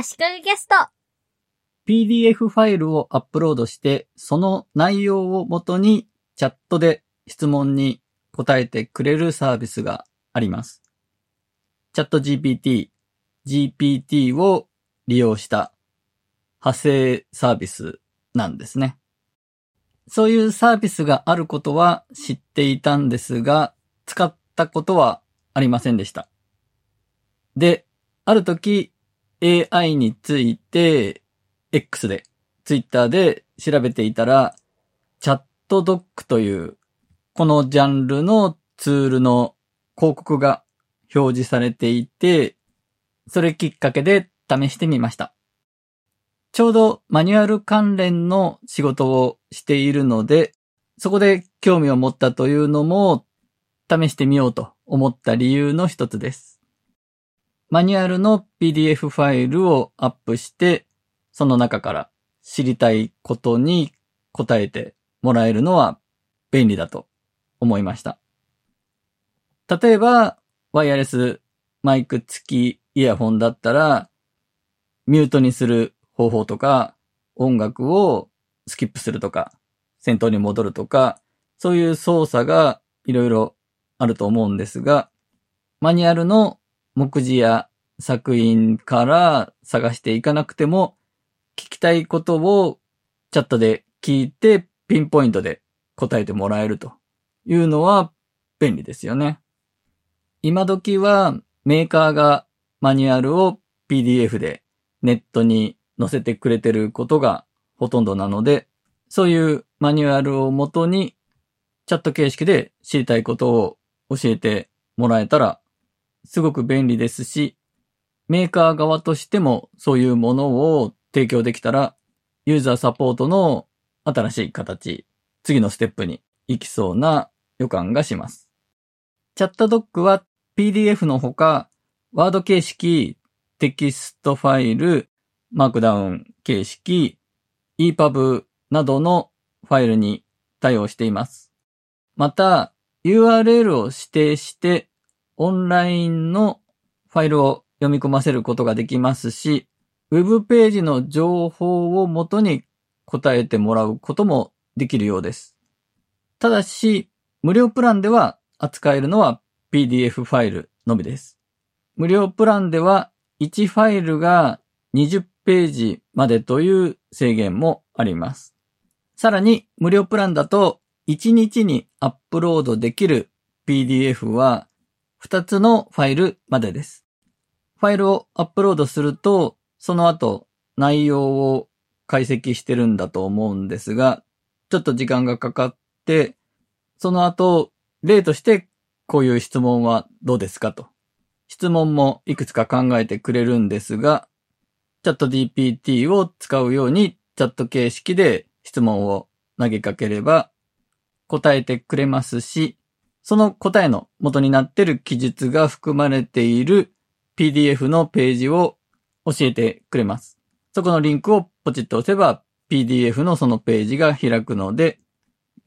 足利ゲスト。PDF ファイルをアップロードして、その内容をもとにチャットで質問に答えてくれるサービスがあります。チャット GPT、GPT を利用した派生サービスなんですね。そういうサービスがあることは知っていたんですが、使ったことはありませんでした。で、ある時 AI について X で、Twitter で調べていたら、チャットドックという、このジャンルのツールの広告が表示されていて、それきっかけで試してみました。ちょうどマニュアル関連の仕事をしているので、そこで興味を持ったというのも試してみようと思った理由の一つです。マニュアルの PDF ファイルをアップして、その中から知りたいことに答えてもらえるのは便利だと思いました。例えば、ワイヤレスマイク付きイヤホンだったら、ミュートにする方法とか、音楽をスキップするとか、先頭に戻るとか、そういう操作がいろいろあると思うんですが、マニュアルの目次や作品から探していかなくても、聞きたいことをチャットで聞いてピンポイントで答えてもらえるというのは便利ですよね。今時はメーカーがマニュアルを PDF でネットに載せてくれてることがほとんどなので、そういうマニュアルをもとにチャット形式で知りたいことを教えてもらえたらすごく便利ですし、メーカー側としてもそういうものを提供できたら、ユーザーサポートの新しい形、次のステップに行きそうな予感がします。ChatDOC は PDF のほか、 Word形式、テキストファイル、マークダウン形式、EPUB などのファイルに対応しています。また、URL を指定して、オンラインのファイルを読み込ませることができますし、ウェブページの情報をもとに答えてもらうこともできるようです。ただし、無料プランでは扱えるのは PDF ファイルのみです。無料プランでは1ファイルが20ページまでという制限もあります。さらに無料プランだと1日にアップロードできる PDF は2つのファイルまでです。ファイルをアップロードすると、その後内容を解析してるんだと思うんですが、ちょっと時間がかかって、その後、例としてこういう質問はどうですかと。質問もいくつか考えてくれるんですが、チャット GPT を使うようにチャット形式で質問を投げかければ答えてくれますし、その答えの元になっている記述が含まれている PDF のページを教えてくれます。そこのリンクをポチッと押せば PDF のそのページが開くので、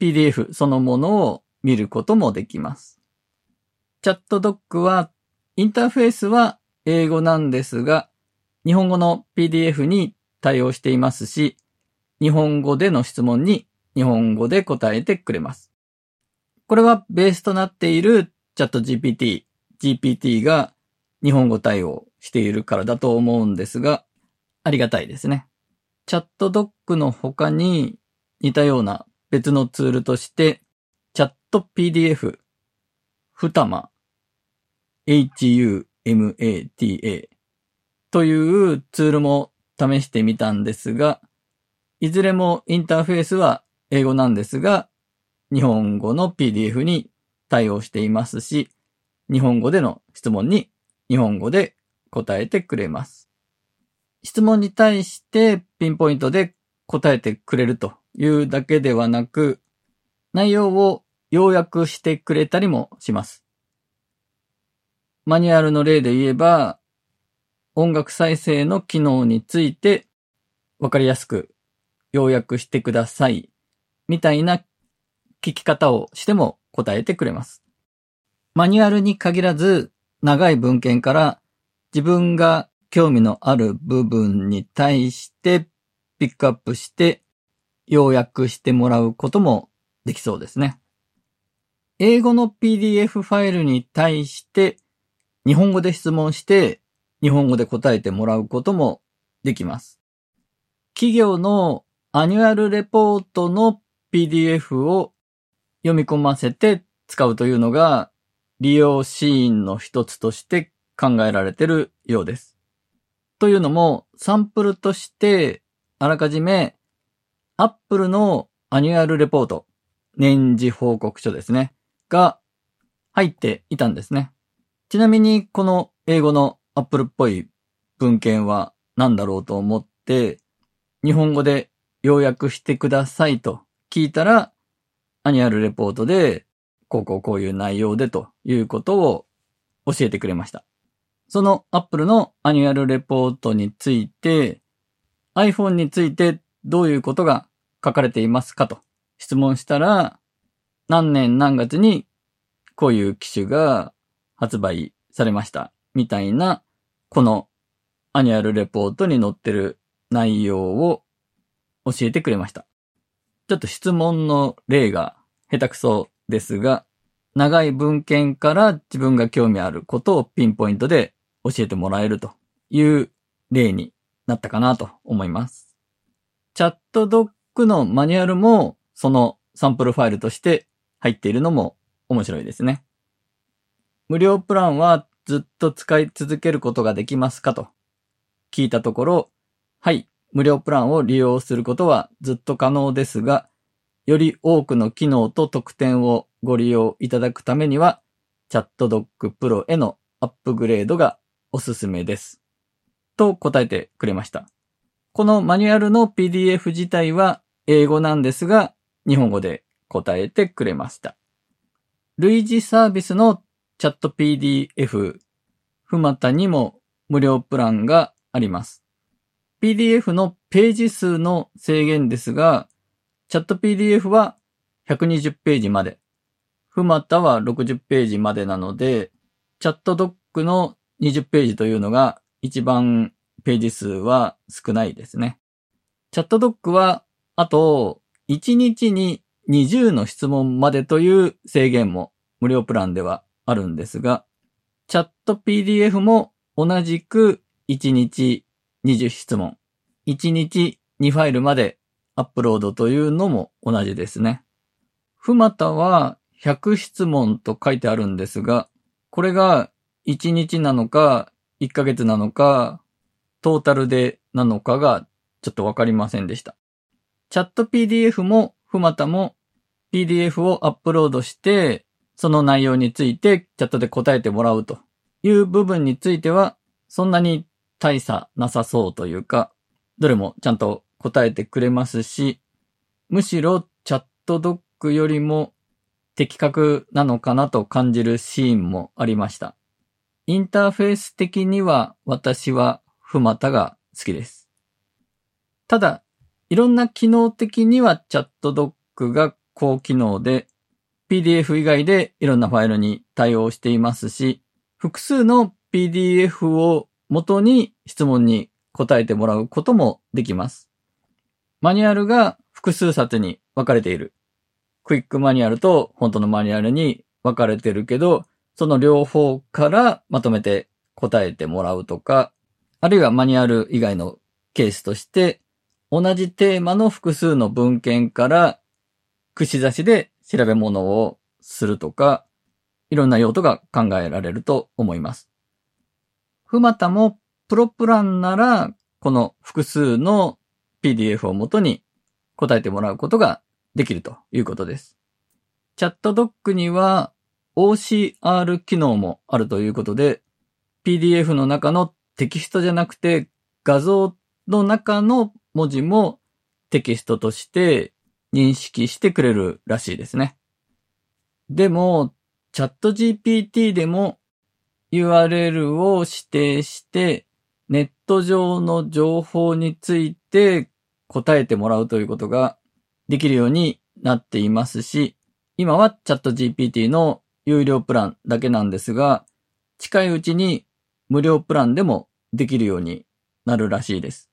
PDF そのものを見ることもできます。チャットドックはインターフェースは英語なんですが、日本語の PDF に対応していますし、日本語での質問に日本語で答えてくれます。これはベースとなっているチャット GPT、GPT が日本語対応しているからだと思うんですが、ありがたいですね。チャットドックの他に似たような別のツールとして、チャット PDF、ふたま、humata というツールも試してみたんですが、いずれもインターフェースは英語なんですが、日本語の PDF に対応していますし、日本語での質問に日本語で答えてくれます。質問に対してピンポイントで答えてくれるというだけではなく、内容を要約してくれたりもします。マニュアルの例で言えば、音楽再生の機能についてわかりやすく要約してください。みたいな聞き方をしても答えてくれます。マニュアルに限らず長い文献から自分が興味のある部分に対してピックアップして要約してもらうこともできそうですね。英語の PDF ファイルに対して日本語で質問して日本語で答えてもらうこともできます。企業のアニュアルレポートの PDF を読み込ませて使うというのが利用シーンの一つとして考えられているようです。というのも、サンプルとして、あらかじめ、Apple のアニュアルレポート、年次報告書ですね、が入っていたんですね。ちなみに、この英語の Apple っぽい文献は何だろうと思って、日本語で要約してくださいと聞いたら、アニュアルレポートで、こうこうこういう内容でということを教えてくれました。その Apple のアニュアルレポートについて、iPhone についてどういうことが書かれていますかと質問したら、何年何月にこういう機種が発売されましたみたいな、このアニュアルレポートに載ってる内容を教えてくれました。ちょっと質問の例が下手くそですが、長い文献から自分が興味あることをピンポイントで教えてもらえるという例になったかなと思います。チャットドックのマニュアルもそのサンプルファイルとして入っているのも面白いですね。無料プランはずっと使い続けることができますかと聞いたところ、はい、無料プランを利用することはずっと可能ですが、より多くの機能と特典をご利用いただくためには、チャットドックプロへのアップグレードがおすすめです。と答えてくれました。このマニュアルの PDF 自体は英語なんですが、日本語で答えてくれました。類似サービスのチャット PDF、ふまたにも無料プランがあります。PDF のページ数の制限ですが、チャット PDF は120ページまで、ふまたは60ページまでなので、チャットドックの20ページというのが一番ページ数は少ないですね。チャットドックは、あと、1日に20の質問までという制限も無料プランではあるんですが、チャット PDF も同じく1日20質問、1日2ファイルまでアップロードというのも同じですね。ふまたは100質問と書いてあるんですが、これが1日なのか、1ヶ月なのか、トータルでなのかがちょっとわかりませんでした。チャット PDF もふまたも PDF をアップロードして、その内容についてチャットで答えてもらうという部分については、そんなに大差なさそうというか、どれもちゃんと答えてくれますし、むしろチャットドックよりも的確なのかなと感じるシーンもありました。インターフェース的には私はフマタが好きです。ただ、いろんな機能的にはチャットドックが高機能で PDF 以外でいろんなファイルに対応していますし、複数の PDF を元に質問に答えてもらうこともできます。マニュアルが複数冊に分かれている。クイックマニュアルと本当のマニュアルに分かれてるけど、その両方からまとめて答えてもらうとか、あるいはマニュアル以外のケースとして、同じテーマの複数の文献から串刺しで調べ物をするとか、いろんな用途が考えられると思います。ふまたもプロプランなら、この複数の PDF をもとに答えてもらうことができるということです。チャットドックには OCR 機能もあるということで、PDF の中のテキストじゃなくて画像の中の文字もテキストとして認識してくれるらしいですね。でも、チャット GPT でも URL を指定してネット上の情報について答えてもらうということができるようになっていますし、今はチャット GPT の有料プランだけなんですが、近いうちに無料プランでもできるようになるらしいです。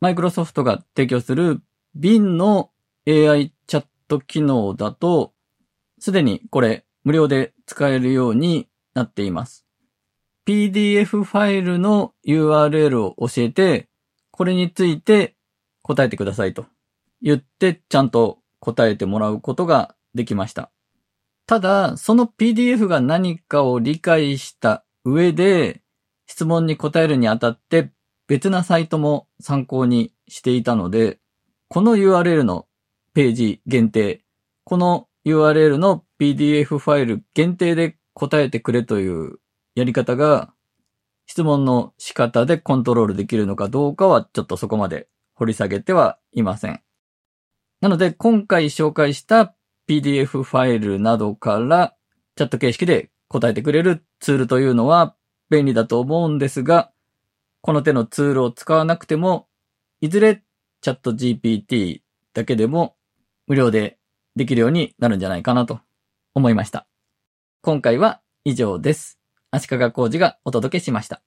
マイクロソフトが提供する BIN の AI チャット機能だと、すでにこれ無料で使えるようになっています。PDF ファイルの URL を教えて、これについて答えてくださいと言ってちゃんと答えてもらうことができました。ただ、その PDF が何かを理解した上で、質問に答えるにあたって別なサイトも参考にしていたので、この URL のページ限定、この URL の PDF ファイル限定で答えてくれというやり方が質問の仕方でコントロールできるのかどうかはちょっとそこまで掘り下げてはいません。なので今回紹介した PDF ファイルなどからチャット形式で答えてくれるツールというのは便利だと思うんですが、この手のツールを使わなくても、いずれチャット GPT だけでも無料でできるようになるんじゃないかなと思いました。今回は以上です。足利工事がお届けしました。